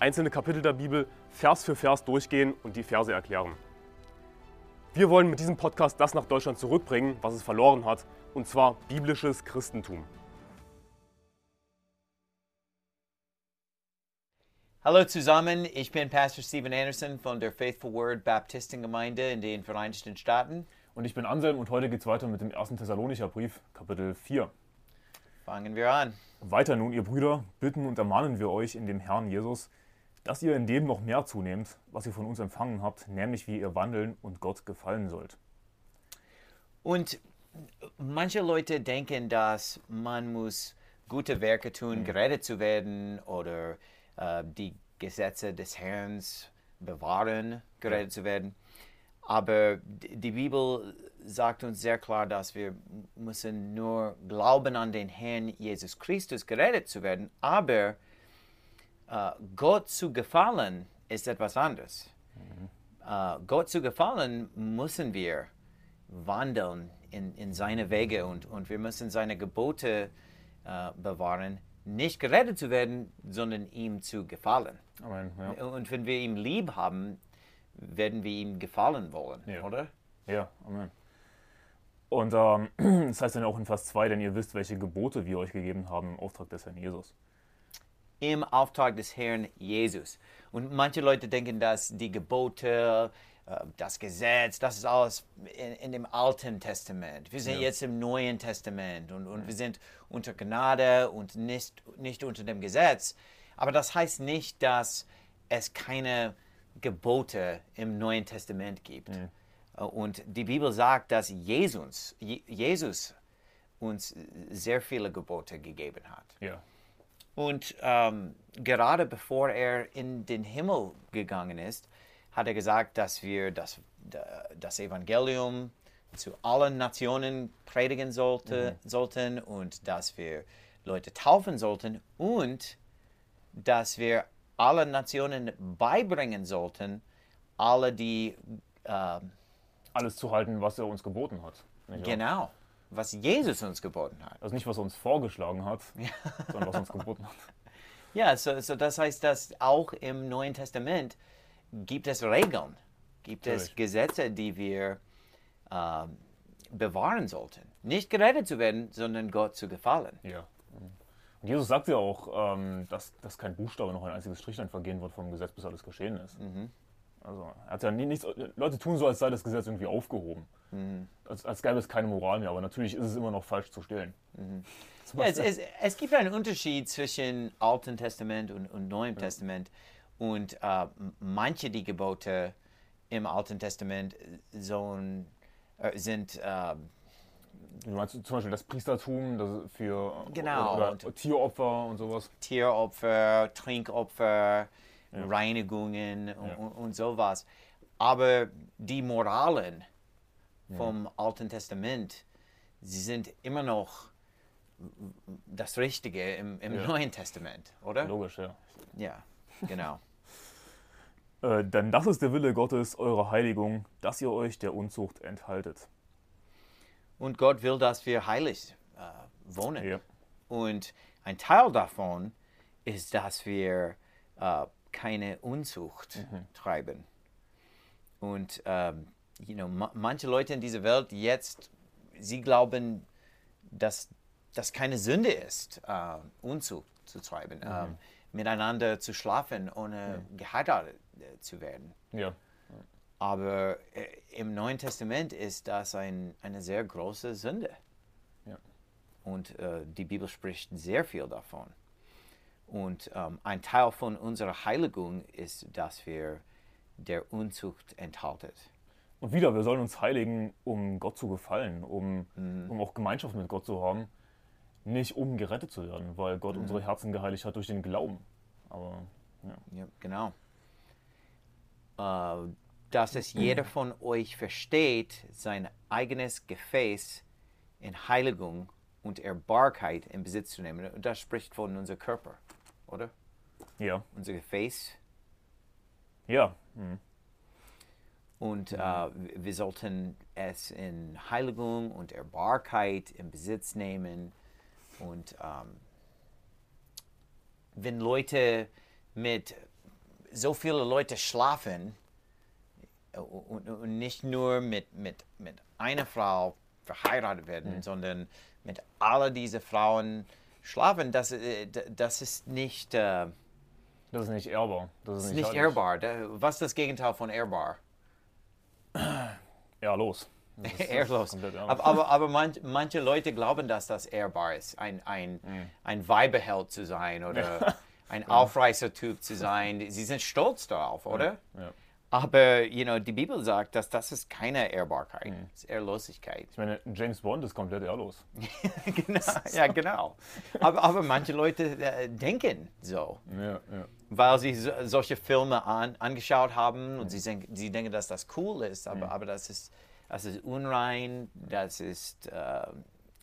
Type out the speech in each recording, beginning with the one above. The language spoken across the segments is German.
einzelne Kapitel der Bibel Vers für Vers durchgehen und die Verse erklären. Wir wollen mit diesem Podcast das nach Deutschland zurückbringen, was es verloren hat, und zwar biblisches Christentum. Hallo zusammen, ich bin Pastor Stephen Anderson von der Faithful Word Baptistengemeinde in den Vereinigten Staaten. Und ich bin Anselm und heute geht es weiter mit dem 1. Thessalonicher Brief, Kapitel 4. Fangen wir an. Weiter nun, ihr Brüder, bitten und ermahnen wir euch in dem Herrn Jesus, dass ihr in dem noch mehr zunehmt, was ihr von uns empfangen habt, nämlich wie ihr wandeln und Gott gefallen sollt. Und manche Leute denken, dass man muss gute Werke tun, gerettet zu werden oder äh, die Gesetze des Herrn bewahren, gerettet zu werden. Aber die Bibel sagt uns sehr klar, dass wir müssen nur glauben an den Herrn Jesus Christus, gerettet zu werden. Aber äh, Gott zu gefallen ist etwas anderes. Mhm. Äh, Gott zu gefallen müssen wir wandeln in, in seine Wege und, und wir müssen seine Gebote äh, bewahren, nicht gerettet zu werden, sondern ihm zu gefallen. Amen, ja. Und wenn wir ihn lieb haben, werden wir ihm gefallen wollen, Ja. oder? Ja, Amen. Und ähm, das heißt dann auch in Vers 2, denn ihr wisst, welche Gebote wir euch gegeben haben im Auftrag des Herrn Jesus. Im Auftrag des Herrn Jesus. Und manche Leute denken, dass die Gebote, äh, das Gesetz, das ist alles in, in dem Alten Testament. Wir sind Ja. jetzt im Neuen Testament und, und wir sind unter Gnade und nicht, nicht unter dem Gesetz. Aber das heißt nicht, dass es keine Gebote im Neuen Testament gibt. Äh, Und die Bibel sagt, dass Jesus, Je- Jesus uns sehr viele Gebote gegeben hat. Ja. Und ähm, gerade bevor er in den Himmel gegangen ist, hat er gesagt, dass wir das, das Evangelium zu allen Nationen predigen sollte, sollten und dass wir Leute taufen sollten und dass wir allen Nationen beibringen sollten, alle die ähm, Alles zu halten, was er uns geboten hat. Genau, was Jesus uns geboten hat. Also nicht, was er uns vorgeschlagen hat, sondern was uns geboten hat. Ja, so, so das heißt, dass auch im Neuen Testament gibt es Regeln, gibt es Natürlich. Gesetze, die wir ähm, bewahren sollten. Nicht gerettet zu werden, sondern Gott zu gefallen. Ja. Und Jesus sagt ja auch, ähm, dass, dass kein Buchstabe noch ein einziges Strichlein vergehen wird vom Gesetz, bis alles geschehen ist. Also, er hat ja nie, nichts, Leute tun so, als sei das Gesetz irgendwie aufgehoben. Als, als gäbe es keine Moral mehr, aber natürlich ist es immer noch falsch zu stehlen. Zum Ja, es, es, es gibt einen Unterschied zwischen Alten Testament und, und Neuem Testament. Und äh, manche die Gebote im Alten Testament so, äh, sind äh, Du meinst zum Beispiel das Priestertum das für Genau, und- Tieropfer und sowas. Tieropfer, Trinkopfer, Reinigungen und, und, und sowas. Aber die Moralen vom Alten Testament, sie sind immer noch das Richtige im, im Ja. Neuen Testament, oder? Logisch, ja. Ja, genau. Äh, denn das ist der Wille Gottes, eure Heiligung, dass ihr euch der Unzucht enthaltet. Und Gott will, dass wir heilig äh, wohnen. Ja. Und ein Teil davon ist, dass wir äh, keine Unzucht treiben. Und ähm, you know, ma manche Leute in dieser Welt jetzt, sie glauben, dass das keine Sünde ist, äh, Unzucht zu treiben, ähm, miteinander zu schlafen, ohne geheiratet äh, zu werden. Ja. Aber äh, im Neuen Testament ist das ein, eine sehr große Sünde. Ja. Und äh, die Bibel spricht sehr viel davon. Und ähm, ein Teil von unserer Heiligung ist, dass wir der Unzucht enthalten. Und wieder, wir sollen uns heiligen, um Gott zu gefallen, um, um auch Gemeinschaft mit Gott zu haben. Nicht um gerettet zu werden, weil Gott unsere Herzen geheiligt hat durch den Glauben. Aber ja. Ja, genau. äh, dass es jeder von euch versteht, sein eigenes Gefäß in Heiligung und Ehrbarkeit in Besitz zu nehmen. Und das spricht von unserem Körper, oder? Ja. Unser Gefäß. Ja. Mhm. Und äh, wir sollten es in Heiligung und Ehrbarkeit in Besitz nehmen. Und ähm, wenn Leute mit so viele Leute schlafen äh, und, und nicht nur mit, mit, mit einer Frau verheiratet werden, sondern mit all diesen Frauen schlafen, das, äh, das ist nicht, äh, Das ist nicht ehrbar. Das ist nicht, nicht ehrbar. Was ist das Gegenteil von ehrbar? Das ist- das ist. Aber, aber, aber manch, manche Leute glauben, dass das ehrbar ist, ein, ein, ein Weibeheld zu sein oder ein Aufreißertyp zu sein. Sie sind stolz darauf, oder? Ja. Aber you know, die Bibel sagt, dass das ist keine Ehrbarkeit, das ist Ehrlosigkeit. Ich meine, James Bond ist komplett ehrlos. genau, ja, genau. Aber, aber manche Leute äh, denken so. Ja, ja. weil sie so, solche Filme an, angeschaut haben und sie, denken, sie denken, dass das cool ist, aber, aber das, ist, das ist unrein, das ist äh,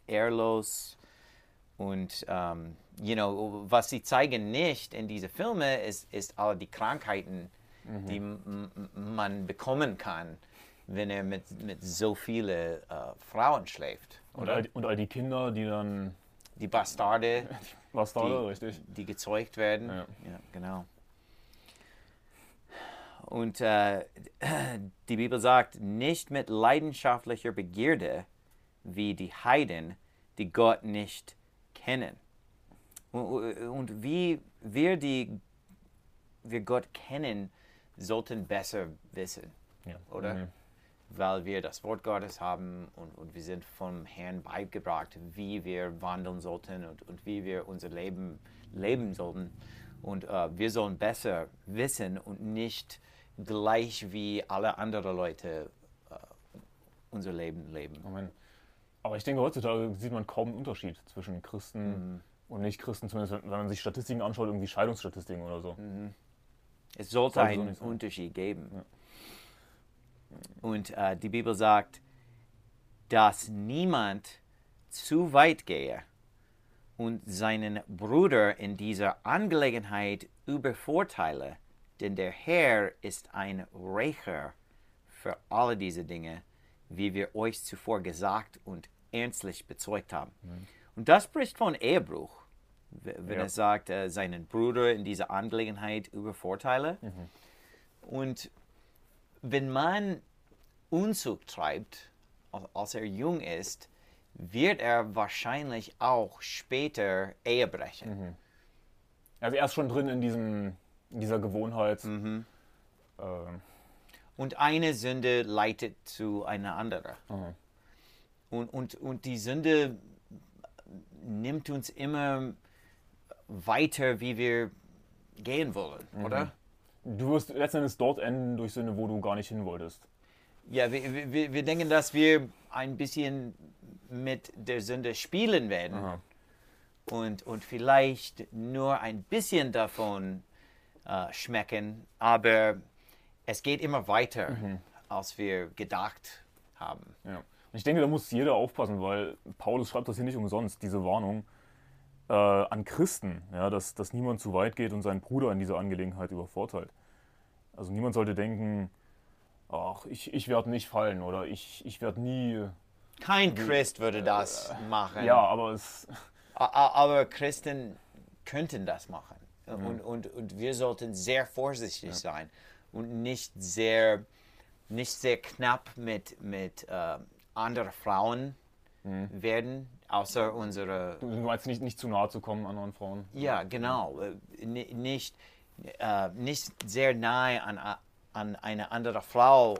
ehrlos und ähm, you know, was sie zeigen nicht in diese Filme ist, ist all die Krankheiten, die m- m- man bekommen kann, wenn er mit, mit so vielen äh, Frauen schläft. Und, all, die- und all die Kinder, die dann. Die Bastarde, Was da, die, richtig? die gezeugt werden. Ja. genau. Und äh, die Bibel sagt, nicht mit leidenschaftlicher Begierde wie die Heiden, die Gott nicht kennen. Und, und wie wir, die wir Gott kennen, sollten besser wissen, Ja. oder? Mhm. weil wir das Wort Gottes haben und, und wir sind vom Herrn beigebracht, wie wir wandeln sollten und, und wie wir unser Leben leben sollten. Und äh, wir sollen besser wissen und nicht gleich wie alle anderen Leute äh, unser Leben leben. Amen. Aber ich denke, heutzutage sieht man kaum einen Unterschied zwischen Christen Mhm. und Nicht-Christen, zumindest wenn man sich Statistiken anschaut, irgendwie Scheidungsstatistiken oder so. Mhm. Es sollte Sollte so einen sein. Unterschied geben. Und äh, die Bibel sagt, dass niemand zu weit gehe und seinen Bruder in dieser Angelegenheit übervorteile, denn der Herr ist ein Rächer für alle diese Dinge, wie wir euch zuvor gesagt und ernstlich bezeugt haben. Und das spricht von Ehebruch, wenn Ja. es sagt, äh, seinen Bruder in dieser Angelegenheit übervorteile. Und wenn man Unzucht treibt, al- als er jung ist, wird er wahrscheinlich auch später Ehe brechen. Also er ist schon drin in, diesem, in dieser Gewohnheit. Mhm. Ähm, Und eine Sünde leitet zu einer anderen. aha. Und, und, und die Sünde nimmt uns immer weiter, wie wir gehen wollen, oder? Du wirst letztendlich dort enden durch Sünde, wo du gar nicht hin wolltest. Ja, wir, wir, wir denken, dass wir ein bisschen mit der Sünde spielen werden Aha. und, und vielleicht nur ein bisschen davon äh, schmecken, aber es geht immer weiter, als wir gedacht haben. Ja. Und ich denke, da muss jeder aufpassen, weil Paulus schreibt das hier nicht umsonst, diese Warnung äh, an Christen, ja, dass, dass niemand zu weit geht und seinen Bruder in dieser Angelegenheit übervorteilt. Also niemand sollte denken, ach, ich, ich werde nicht fallen oder ich, ich werde nie. Kein Christ würde das machen. Ja, aber es. Aber Christen könnten das machen. Und, und, und wir sollten sehr vorsichtig sein und nicht sehr, nicht sehr knapp mit, mit äh, anderen Frauen werden, außer unsere. Du meinst nicht, nicht zu nahe zu kommen anderen Frauen. Ja, genau. Äh, ni- Nicht, äh, nicht sehr nahe an, an eine andere Frau äh,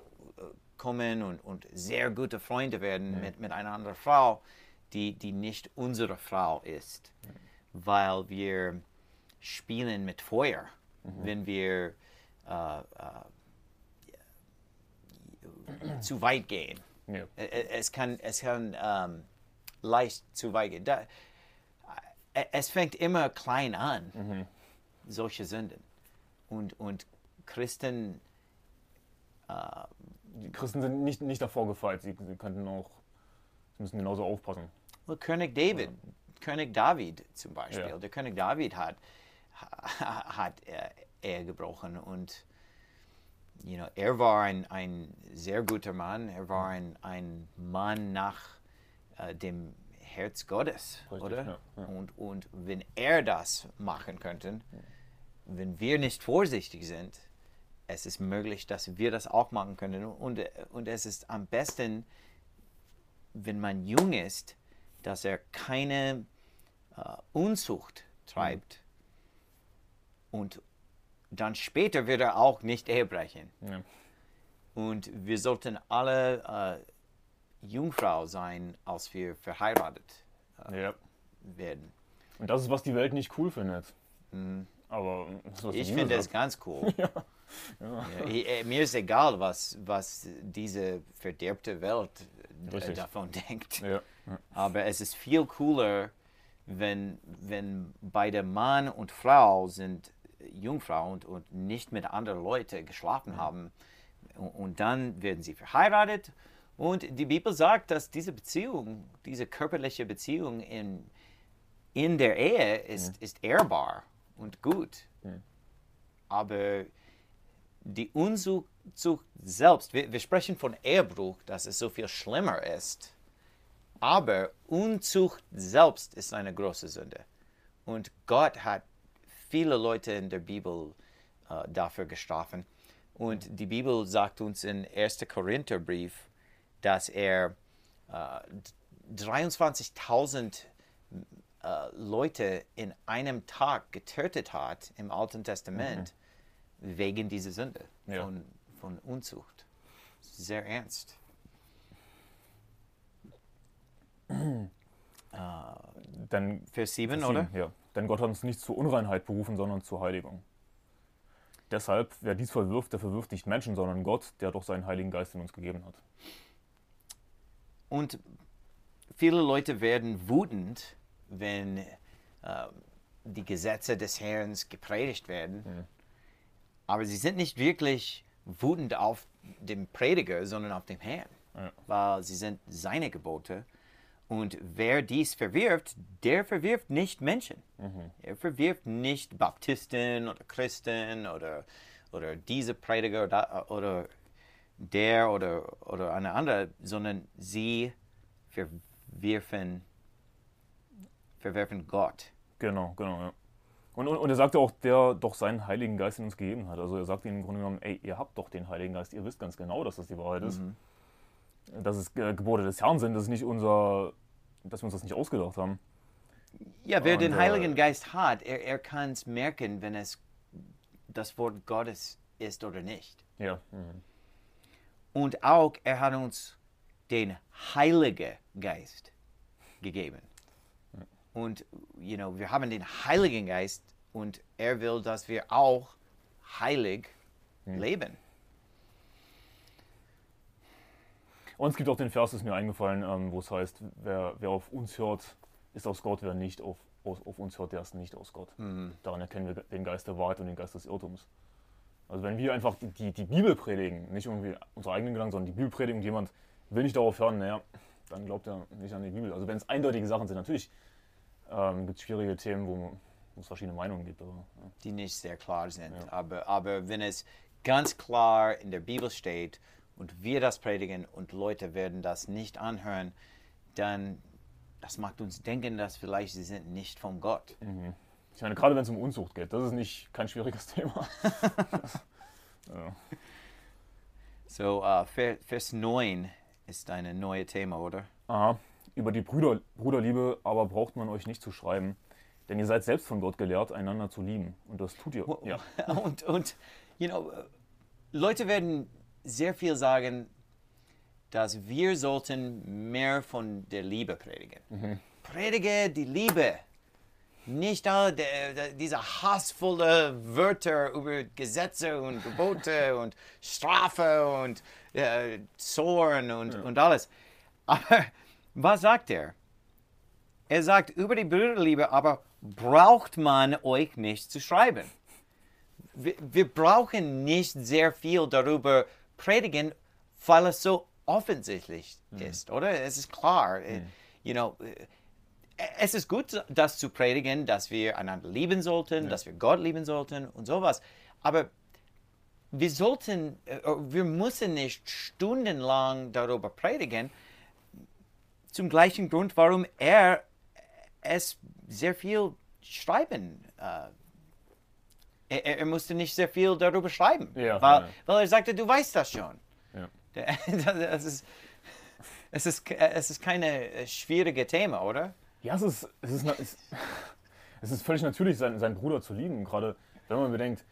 kommen und, und sehr gute Freunde werden mit, mit einer anderen Frau, die, die nicht unsere Frau ist, weil wir spielen mit Feuer, wenn wir äh, äh, zu weit gehen. Ja. Ä- ä- Es kann, es kann ähm, leicht zu weit gehen. Da, ä- es fängt immer klein an, solche Sünden. Und, und Christen Die Christen sind nicht, nicht davor gefeit. Sie, sie könnten auch, sie müssen genauso aufpassen. Well, König David, König David zum Beispiel. Ja. Der König David hat, ha- hat äh, Ehe gebrochen und you know, er war ein, ein sehr guter Mann. Er war ein, ein Mann nach äh, dem Herz Gottes, Richtig, oder? ja, ja. Und, und wenn er das machen könnte, wenn wir nicht vorsichtig sind, es ist möglich, dass wir das auch machen können. Und, und es ist am besten, wenn man jung ist, dass er keine äh, Unzucht treibt. Und dann später wird er auch nicht Ehe brechen. Ja. Und wir sollten alle äh, Jungfrau sein, als wir verheiratet Ja. werden. Und das ist, was die Welt nicht cool findet. Aber was die Ich finde es ganz cool. Ja, ich- äh, mir ist egal, was, was diese verderbte Welt äh, davon denkt. Ja. Ja. Aber es ist viel cooler, wenn, wenn beide Mann und Frau sind Jungfrau und, und nicht mit anderen Leuten geschlafen haben. Und, und dann werden sie verheiratet. Und die Bibel sagt, dass diese Beziehung, diese körperliche Beziehung in, in der Ehe ist, ist ehrbar und gut. Aber die Unzucht selbst, wir, wir sprechen von Ehebruch, dass es so viel schlimmer ist. Aber Unzucht selbst ist eine große Sünde. Und Gott hat viele Leute in der Bibel äh, dafür gestraft. Und die Bibel sagt uns in 1. Korintherbrief, dass er äh, 23.000 äh, Leute in einem Tag getötet hat im Alten Testament wegen dieser Sünde Ja. von, von Unzucht. Sehr ernst. Denn, Vers 7, Vers oder? Ja. Denn Gott hat uns nicht zur Unreinheit berufen, sondern zur Heiligung. Deshalb, wer dies verwirft, der verwirft nicht Menschen, sondern Gott, der doch seinen Heiligen Geist in uns gegeben hat. Und viele Leute werden wütend, wenn äh, die Gesetze des Herrn gepredigt werden. Aber sie sind nicht wirklich wütend auf den Prediger, sondern auf den Herrn, Ja. weil sie sind seine Gebote. Und wer dies verwirft, der verwirft nicht Menschen. Er verwirft nicht Baptisten oder Christen oder, oder diese Prediger oder, oder der oder, oder eine andere, sondern sie verwirfen, verwerfen Gott. Genau, genau, ja. Und, und, und er sagte auch, der doch seinen Heiligen Geist in uns gegeben hat. Also er sagt ihnen im Grunde genommen, ey, ihr habt doch den Heiligen Geist, ihr wisst ganz genau, dass das die Wahrheit ist. Dass es äh, Gebote des Herrn sind, das ist nicht unser, dass wir uns das nicht ausgedacht haben. Ja, wer Und, den äh, Heiligen Geist hat, er, er kann es merken, wenn es das Wort Gottes ist oder nicht. Ja. Mhm. Und auch, er hat uns den Heiligen Geist gegeben. Und, you know, wir haben den Heiligen Geist und er will, dass wir auch heilig leben. Und es gibt auch den Vers, ist mir eingefallen, ähm, wo es heißt, wer, wer auf uns hört, ist aus Gott, wer nicht auf, auf, auf uns hört, der ist nicht aus Gott. Daran erkennen wir den Geist der Wahrheit und den Geist des Irrtums. Also wenn wir einfach die, die, Bibel predigen, nicht irgendwie unsere eigenen Gedanken, sondern die Bibel predigen und jemand will nicht darauf hören, naja, dann glaubt er nicht an die Bibel. Also wenn es eindeutige Sachen sind, natürlich ähm, gibt es schwierige Themen, wo, wo es verschiedene Meinungen gibt. Aber, ja. die nicht sehr klar sind. Aber, aber wenn es ganz klar in der Bibel steht und wir das predigen und Leute werden das nicht anhören, dann das macht uns denken, dass vielleicht sie sind nicht von Gott. Ich meine, gerade wenn es um Unzucht geht, das ist nicht kein schwieriges Thema. So, uh, Vers, Vers 9 ist ein neues Thema, oder? Aha. Über die Brüder, Bruderliebe aber braucht man euch nicht zu schreiben, denn ihr seid selbst von Gott gelehrt, einander zu lieben. Und das tut ihr. Ja. Und, und you know, Leute werden sehr viel sagen, dass wir sollten mehr von der Liebe predigen. Predige die Liebe. Nicht all der, der, diese hassvolle Wörter über Gesetze und Gebote und Strafe und äh, Zorn und, und alles. Aber was sagt er? Er sagt über die Brüderliebe, aber braucht man euch nicht zu schreiben. Wir, wir brauchen nicht sehr viel darüber predigen, weil es so offensichtlich ist, oder? Es ist klar. äh, You know, es ist gut, das zu predigen, dass wir einander lieben sollten, dass wir Gott lieben sollten und sowas. Aber wir sollten, äh, wir müssen nicht stundenlang darüber predigen, zum gleichen Grund, warum er es sehr viel schreiben. Äh, er, er musste nicht sehr viel darüber schreiben, Ja, weil, ja. weil er sagte, du weißt das schon. Ja. Das ist, es ist, es ist keine äh, schwierige Thema, oder? Ja, es ist, es ist, es, es ist völlig natürlich, seinen, seinen Bruder zu lieben. Gerade wenn man bedenkt,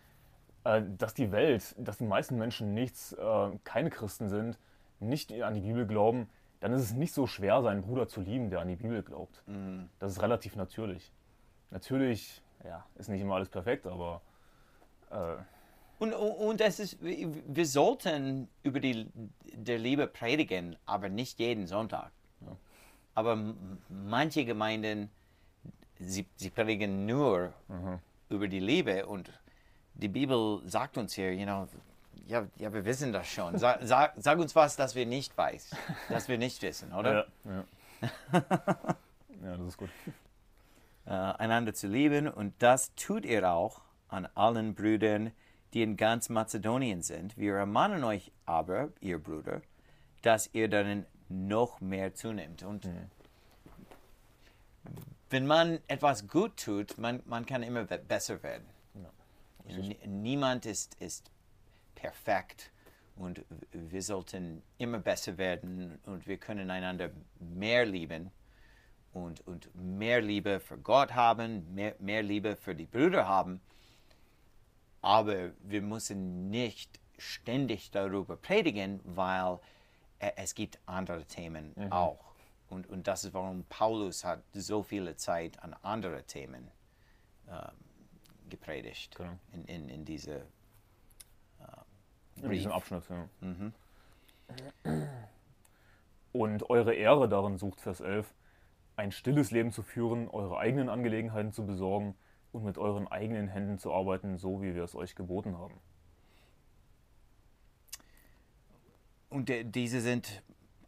äh, dass die Welt, dass die meisten Menschen nichts, äh, keine Christen sind, nicht an die Bibel glauben, dann ist es nicht so schwer, seinen Bruder zu lieben, der an die Bibel glaubt. Das ist relativ natürlich. Natürlich, ja, ist nicht immer alles perfekt, aber äh, Und, und es ist, wir sollten über die der Liebe predigen, aber nicht jeden Sonntag. Aber manche Gemeinden, sie, sie predigen nur über die Liebe und die Bibel sagt uns hier, you know, ja, ja, wir wissen das schon. Sag, sag, sag uns was, das wir nicht weiß, das wir nicht wissen, oder? ja, ja. ja, das ist gut. äh, einander zu lieben und das tut ihr auch an allen Brüdern, die in ganz Mazedonien sind. Wir ermahnen euch aber, ihr Brüder, dass ihr darin noch mehr zunimmt. Und wenn man etwas gut tut, man, man kann immer be- besser werden. Nie- Niemand ist, ist perfekt und wir sollten immer besser werden und wir können einander mehr lieben und, und mehr Liebe für Gott haben, mehr, mehr Liebe für die Brüder haben. Aber wir müssen nicht ständig darüber predigen, weil es gibt andere Themen auch. Und, und das ist, warum Paulus hat so viele Zeit an andere Themen ähm, gepredigt Genau. in, in, in diese In diesem. Abschnitt, ja. Und eure Ehre darin sucht, Vers 11, ein stilles Leben zu führen, eure eigenen Angelegenheiten zu besorgen und mit euren eigenen Händen zu arbeiten, so wie wir es euch geboten haben. Und diese sind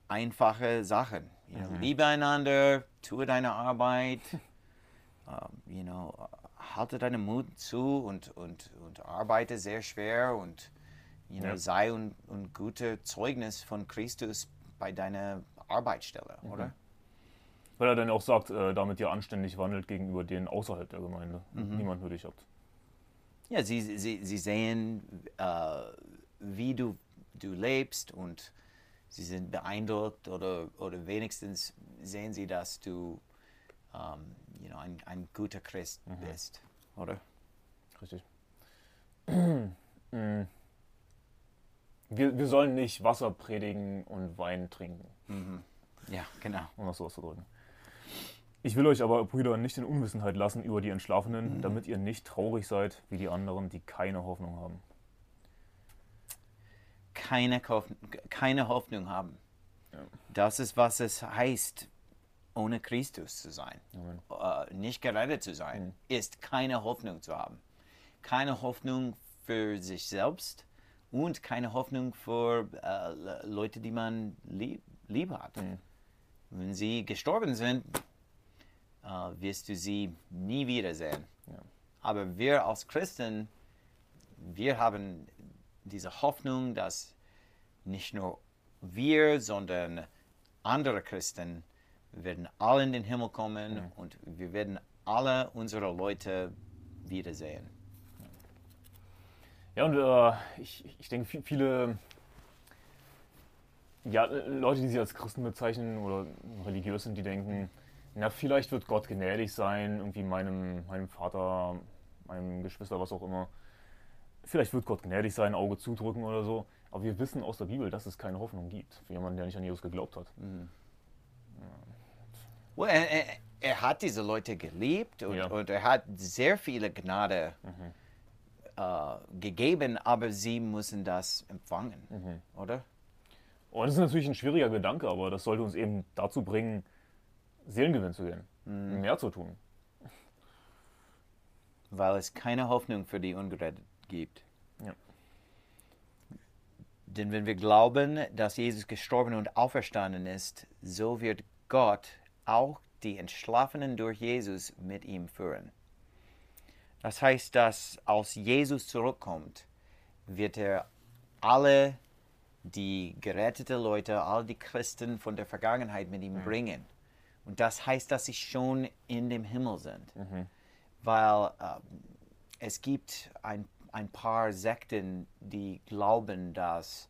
einfache Sachen. You know, Liebe einander, tue deine Arbeit, ähm, you know, halte deinen Mut zu und, und, und arbeite sehr schwer und you know, Ja. sei ein, ein guter Zeugnis von Christus bei deiner Arbeitsstelle, oder? Weil er dann auch sagt, äh, damit ihr anständig wandelt gegenüber denen außerhalb der Gemeinde. Niemand würdig habt. Ja, sie, sie, sie sehen, äh, wie du, du lebst und sie sind beeindruckt oder, oder wenigstens sehen sie, dass du ähm, you know, ein, ein guter Christ bist, oder? Richtig. Mm. wir, wir sollen nicht Wasser predigen und Wein trinken. Ja, genau. um das so auszudrücken. Ich will euch aber, Brüder, nicht in Unwissenheit lassen über die Entschlafenen, damit ihr nicht traurig seid wie die anderen, die keine Hoffnung haben. Keine, keine Hoffnung haben. Das ist, was es heißt, ohne Christus zu sein. Äh, nicht gerettet zu sein, ist keine Hoffnung zu haben. Keine Hoffnung für sich selbst und keine Hoffnung für äh, Le- Leute, die man lieb, lieb hat. Wenn sie gestorben sind, äh, wirst du sie nie wiedersehen. Aber wir als Christen, wir haben diese Hoffnung, dass nicht nur wir, sondern andere Christen werden alle in den Himmel kommen und wir werden alle unsere Leute wiedersehen. Ja, und äh, ich, ich denke, vi- viele ja, Leute, die sich als Christen bezeichnen oder religiös sind, die denken, na, vielleicht wird Gott gnädig sein, irgendwie meinem, meinem Vater, meinem Geschwister, was auch immer. Vielleicht wird Gott gnädig sein, Auge zudrücken oder so. Aber wir wissen aus der Bibel, dass es keine Hoffnung gibt für jemanden, der nicht an Jesus geglaubt hat. Well, er, er, er hat diese Leute geliebt und, Ja. und er hat sehr viele Gnade äh, gegeben, aber sie müssen das empfangen, oder? Und das ist natürlich ein schwieriger Gedanke, aber das sollte uns eben dazu bringen, Seelengewinn zu gehen, mehr zu tun. Weil es keine Hoffnung für die Ungerettet gibt. Ja. Denn wenn wir glauben, dass Jesus gestorben und auferstanden ist, so wird Gott auch die Entschlafenen durch Jesus mit ihm führen. Das heißt, dass als Jesus zurückkommt, wird er alle die gerettete Leute, all die Christen von der Vergangenheit mit ihm bringen. Und das heißt, dass sie schon in dem Himmel sind. Weil äh, es gibt ein, ein paar Sekten, die glauben, dass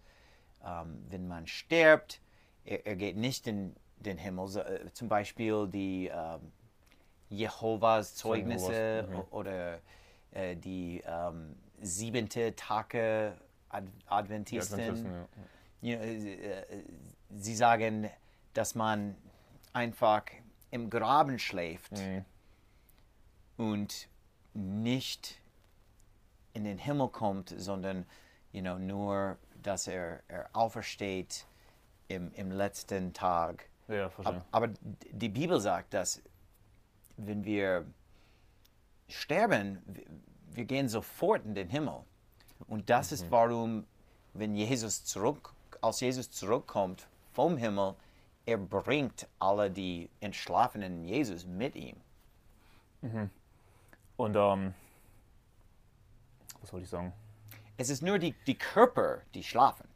ähm, wenn man stirbt, er, er geht nicht in den Himmel. So, äh, zum Beispiel die ähm, Jehovas Zeugnisse mhm. oder äh, die ähm, siebente Tage Ad Adventisten. Adventisten, ja. Ja, äh, äh, sie sagen, dass man einfach im Graben schläft Mhm. und nicht in den Himmel kommt, sondern you know, nur, dass er, er aufersteht im, im letzten Tag. Ja, verstehe. Ab- Aber die Bibel sagt, dass wenn wir sterben, wir- gehen sofort in den Himmel. Und das ist warum, wenn Jesus zurück, als Jesus zurückkommt vom Himmel, er bringt alle die entschlafenen Jesus mit ihm. Und, ähm, was wollte ich sagen? Es ist nur die, die Körper, die schlafen.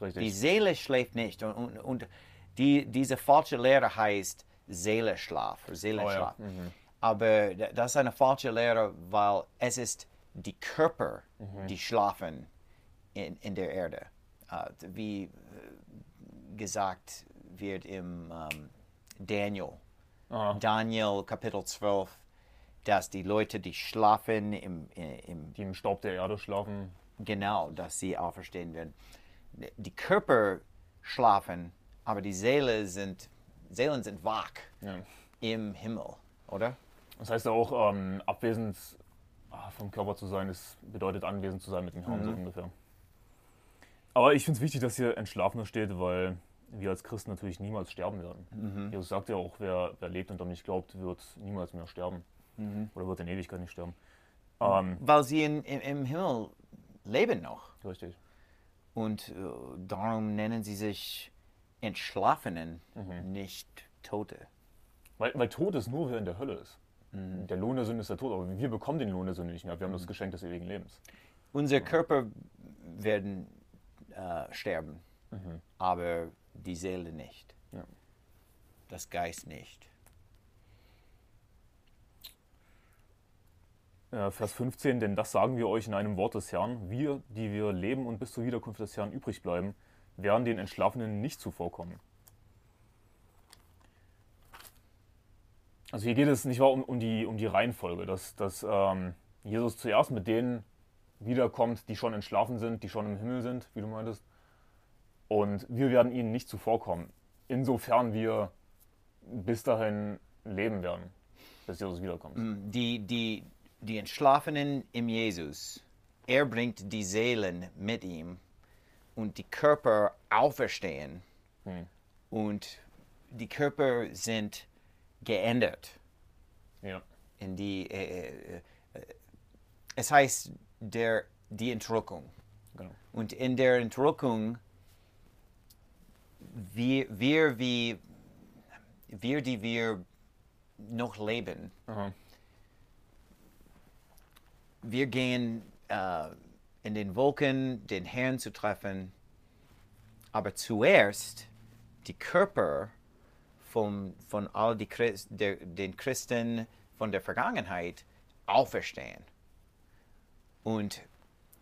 Richtig. Die Seele schläft nicht. Und, und, und die, diese falsche Lehre heißt Seelenschlaf oder Seelenschlaf. Aber da- das ist eine falsche Lehre, weil es ist die Körper, die schlafen in, in der Erde. Äh, wie äh, gesagt wird im ähm, Daniel, Aha. Daniel Kapitel 12, dass die Leute, die schlafen im, im Die im Staub der Erde schlafen. Genau, dass sie auferstehen werden. Die Körper schlafen, aber die Seele sind, Seelen sind wach Ja. im Himmel, oder? Das heißt ja auch, ähm, abwesend ah, vom Körper zu sein, ist, bedeutet anwesend zu sein mit dem Herrn, so ungefähr. Aber ich finde es wichtig, dass hier Entschlafener steht, weil wir als Christen natürlich niemals sterben werden. Jesus sagt ja auch, wer, wer lebt und an mich glaubt, wird niemals mehr sterben. Oder wird in Ewigkeit nicht sterben. Ähm, Weil sie in, im, im Himmel leben noch. richtig. Und äh, darum nennen sie sich Entschlafenen, nicht Tote. Weil, weil Tod ist nur, wer in der Hölle ist. Der Lohn der Sünde ist der Tod, aber wir bekommen den Lohn der Sünde nicht mehr. Wir haben das Geschenk des ewigen Lebens. Unser Körper werden äh, sterben, aber die Seele nicht. Ja. Das Geist nicht. Vers 15, denn das sagen wir euch in einem Wort des Herrn. Wir, die wir leben und bis zur Wiederkunft des Herrn übrig bleiben, werden den Entschlafenen nicht zuvorkommen. Also hier geht es nicht wahr um, um, die, um die Reihenfolge, dass, dass ähm, Jesus zuerst mit denen wiederkommt, die schon entschlafen sind, die schon im Himmel sind, wie du meintest. Und wir werden ihnen nicht zuvorkommen, insofern wir bis dahin leben werden, bis Jesus wiederkommt. die, die, die Entschlafenen im Jesus, er bringt die Seelen mit ihm und die Körper auferstehen und die Körper sind geändert. Ja. In die, äh, äh, äh, es heißt der, die Entrückung. Genau. Und in der Entrückung, wir, wir, wie, wir, die wir noch leben, Aha. Wir gehen äh, in den Wolken, den Herrn zu treffen, aber zuerst die Körper vom, von all die Christ, der, den Christen von der Vergangenheit auferstehen. Und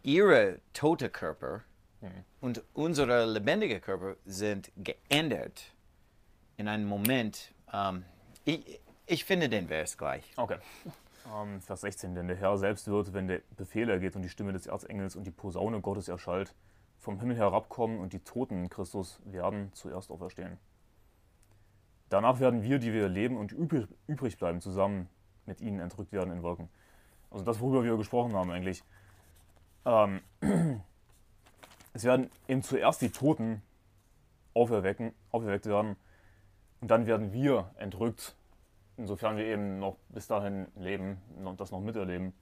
ihre tote Körper und unsere lebendige Körper sind geändert in einem Moment. Ähm, ich, ich finde den Vers gleich. Okay. Ähm, Vers 16. Denn der Herr selbst wird, wenn der Befehl ergeht und die Stimme des Erzengels und die Posaune Gottes erschallt, vom Himmel herabkommen und die Toten in Christus werden zuerst auferstehen. Danach werden wir, die wir leben und übrig, bleiben, zusammen mit ihnen entrückt werden in Wolken. Also das, worüber wir gesprochen haben eigentlich. Ähm, es werden eben zuerst die Toten auferwecken, auferweckt werden und dann werden wir entrückt insofern wir eben noch bis dahin leben und das noch miterleben.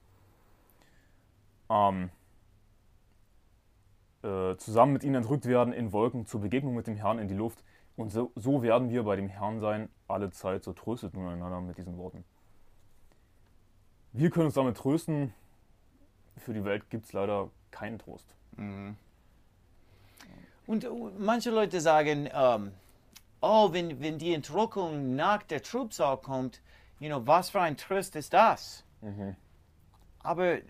Ähm, äh, zusammen mit ihnen entrückt werden in Wolken zur Begegnung mit dem Herrn in die Luft. Und so, so werden wir bei dem Herrn sein, alle Zeit. So tröstet nun einander mit diesen Worten. Wir können uns damit trösten. Für die Welt gibt es leider keinen Trost. Und äh, manche Leute sagen, ähm, oh, wenn, wenn die Entrückung nach der Trübsal kommt, you know, was für ein Trost ist das? Aber äh,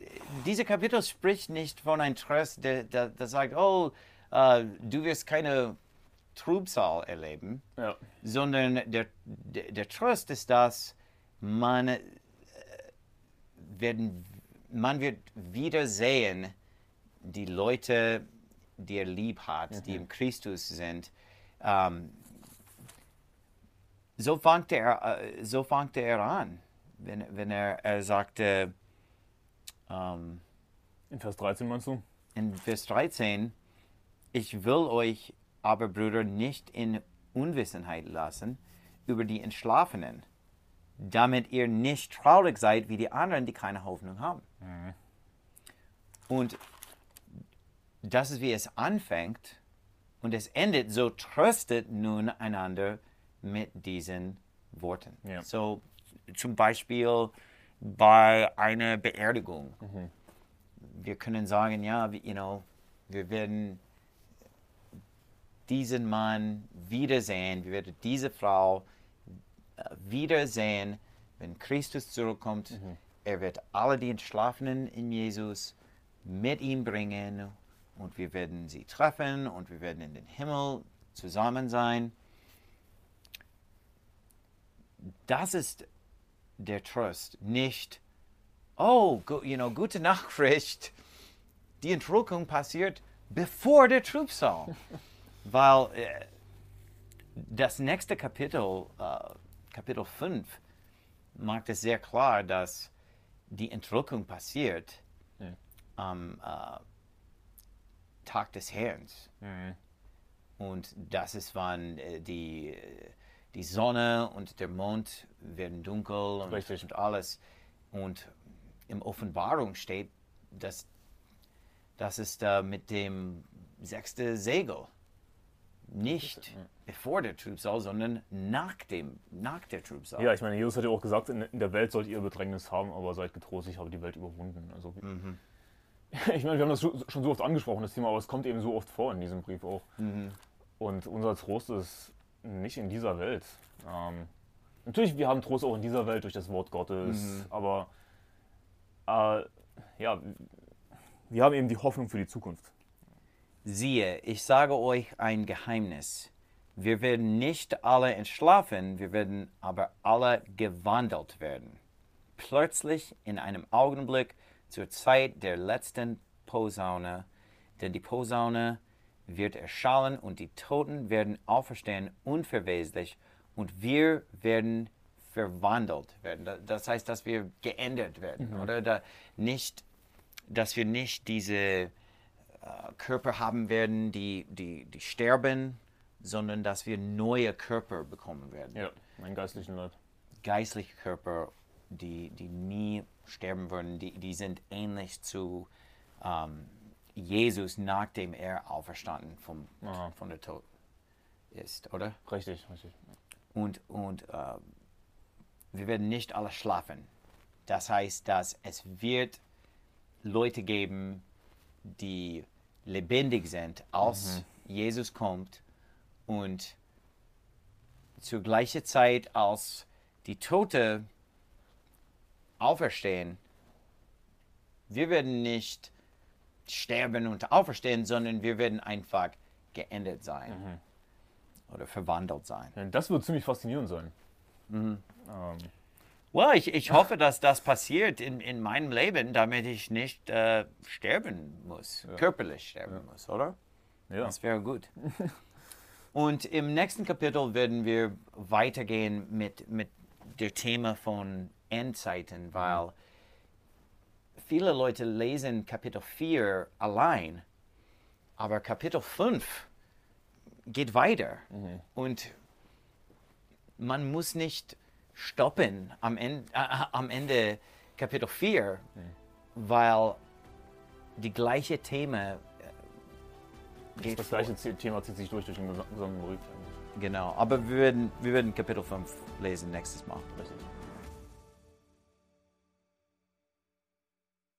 dieses Kapitel spricht nicht von einem Trost, der, der, der sagt, oh, äh, du wirst keine Trübsal erleben, Ja. sondern der, der, der Trost ist, dass man, äh, werden, man wird wiedersehen, die Leute, die er lieb hat, die im Christus sind. Ähm, so fängt er, äh, so fängt er an, wenn, wenn er, er sagte ähm, In Vers 13 meinst du? in Vers 13, ich will euch aber, Brüder, nicht in Unwissenheit lassen über die Entschlafenen, damit ihr nicht traurig seid wie die anderen, die keine Hoffnung haben. Und das ist, wie es anfängt und es endet, so tröstet nun einander mit diesen Worten. Ja. So zum Beispiel bei einer Beerdigung. Wir können sagen, ja, you know, wir werden diesen Mann wiedersehen, wir werden diese Frau äh, wiedersehen, wenn Christus zurückkommt. Er wird alle die Entschlafenen in Jesus mit ihm bringen und wir werden sie treffen und wir werden in den Himmel zusammen sein. Das ist der Trost, nicht, oh, you know, gute Nachricht, die Entrückung passiert bevor der Trübsal. Weil äh, das nächste Kapitel, äh, Kapitel 5, macht es sehr klar, dass die Entrückung passiert am äh, Tag des Herrn. Und das ist, wann äh, die, äh, die Sonne und der Mond werden dunkel und, Richtig. und alles. Und im Offenbarung steht, dass das ist äh, mit dem sechsten Segel. Nicht bevor der Trübsal, sondern nach, dem, nach der Trübsal. Ja, ich meine, Jesus hat ja auch gesagt, in, der Welt sollt ihr Bedrängnis haben, aber seid getrost, ich habe die Welt überwunden. Also, Ich meine, wir haben das schon schon so oft angesprochen, das Thema, aber es kommt eben so oft vor in diesem Brief auch. Und unser Trost ist nicht in dieser Welt. Ähm, natürlich, wir haben Trost auch in dieser Welt durch das Wort Gottes, aber äh, ja, wir haben eben die Hoffnung für die Zukunft. Siehe, ich sage euch ein Geheimnis. Wir werden nicht alle entschlafen, wir werden aber alle gewandelt werden. Plötzlich in einem Augenblick zur Zeit der letzten Posaune, denn die Posaune wird erschallen und die Toten werden auferstehen unverweslich und wir werden verwandelt werden. Da- Das heißt, dass wir geändert werden, oder? Da nicht, dass wir nicht diese äh, Körper haben werden, die, die, die sterben, sondern dass wir neue Körper bekommen werden. Ja, mein geistlichen Leib. Geistliche Körper, die, die nie sterben würden, die, die sind ähnlich zu ähm, Jesus, nachdem er auferstanden vom, Aha. von der Tod ist, oder? Richtig, richtig. Und, und äh, wir werden nicht alle schlafen. Das heißt, dass es wird Leute geben, die lebendig sind, als Jesus kommt und zur gleichen Zeit, als die Tote auferstehen, wir werden nicht sterben und auferstehen, sondern wir werden einfach geändert sein oder verwandelt sein. Ja, das wird ziemlich faszinierend sein. Ähm, Well, ich, ich hoffe, dass das passiert in, in meinem Leben, damit ich nicht äh, sterben muss, körperlich sterben muss, oder? ja. Das wäre gut. Und im nächsten Kapitel werden wir weitergehen mit, mit der Thema von Endzeiten, weil viele Leute lesen Kapitel 4 allein, aber Kapitel 5 geht weiter. Und man muss nicht stoppen am Ende, äh, am Ende Kapitel 4, weil die gleiche Thema äh, geht Das gleiche Z- Thema zieht sich durch durch den gesa- gesamten eigentlich. Genau, aber wir werden, wir werden Kapitel 5 lesen nächstes Mal. Richtig.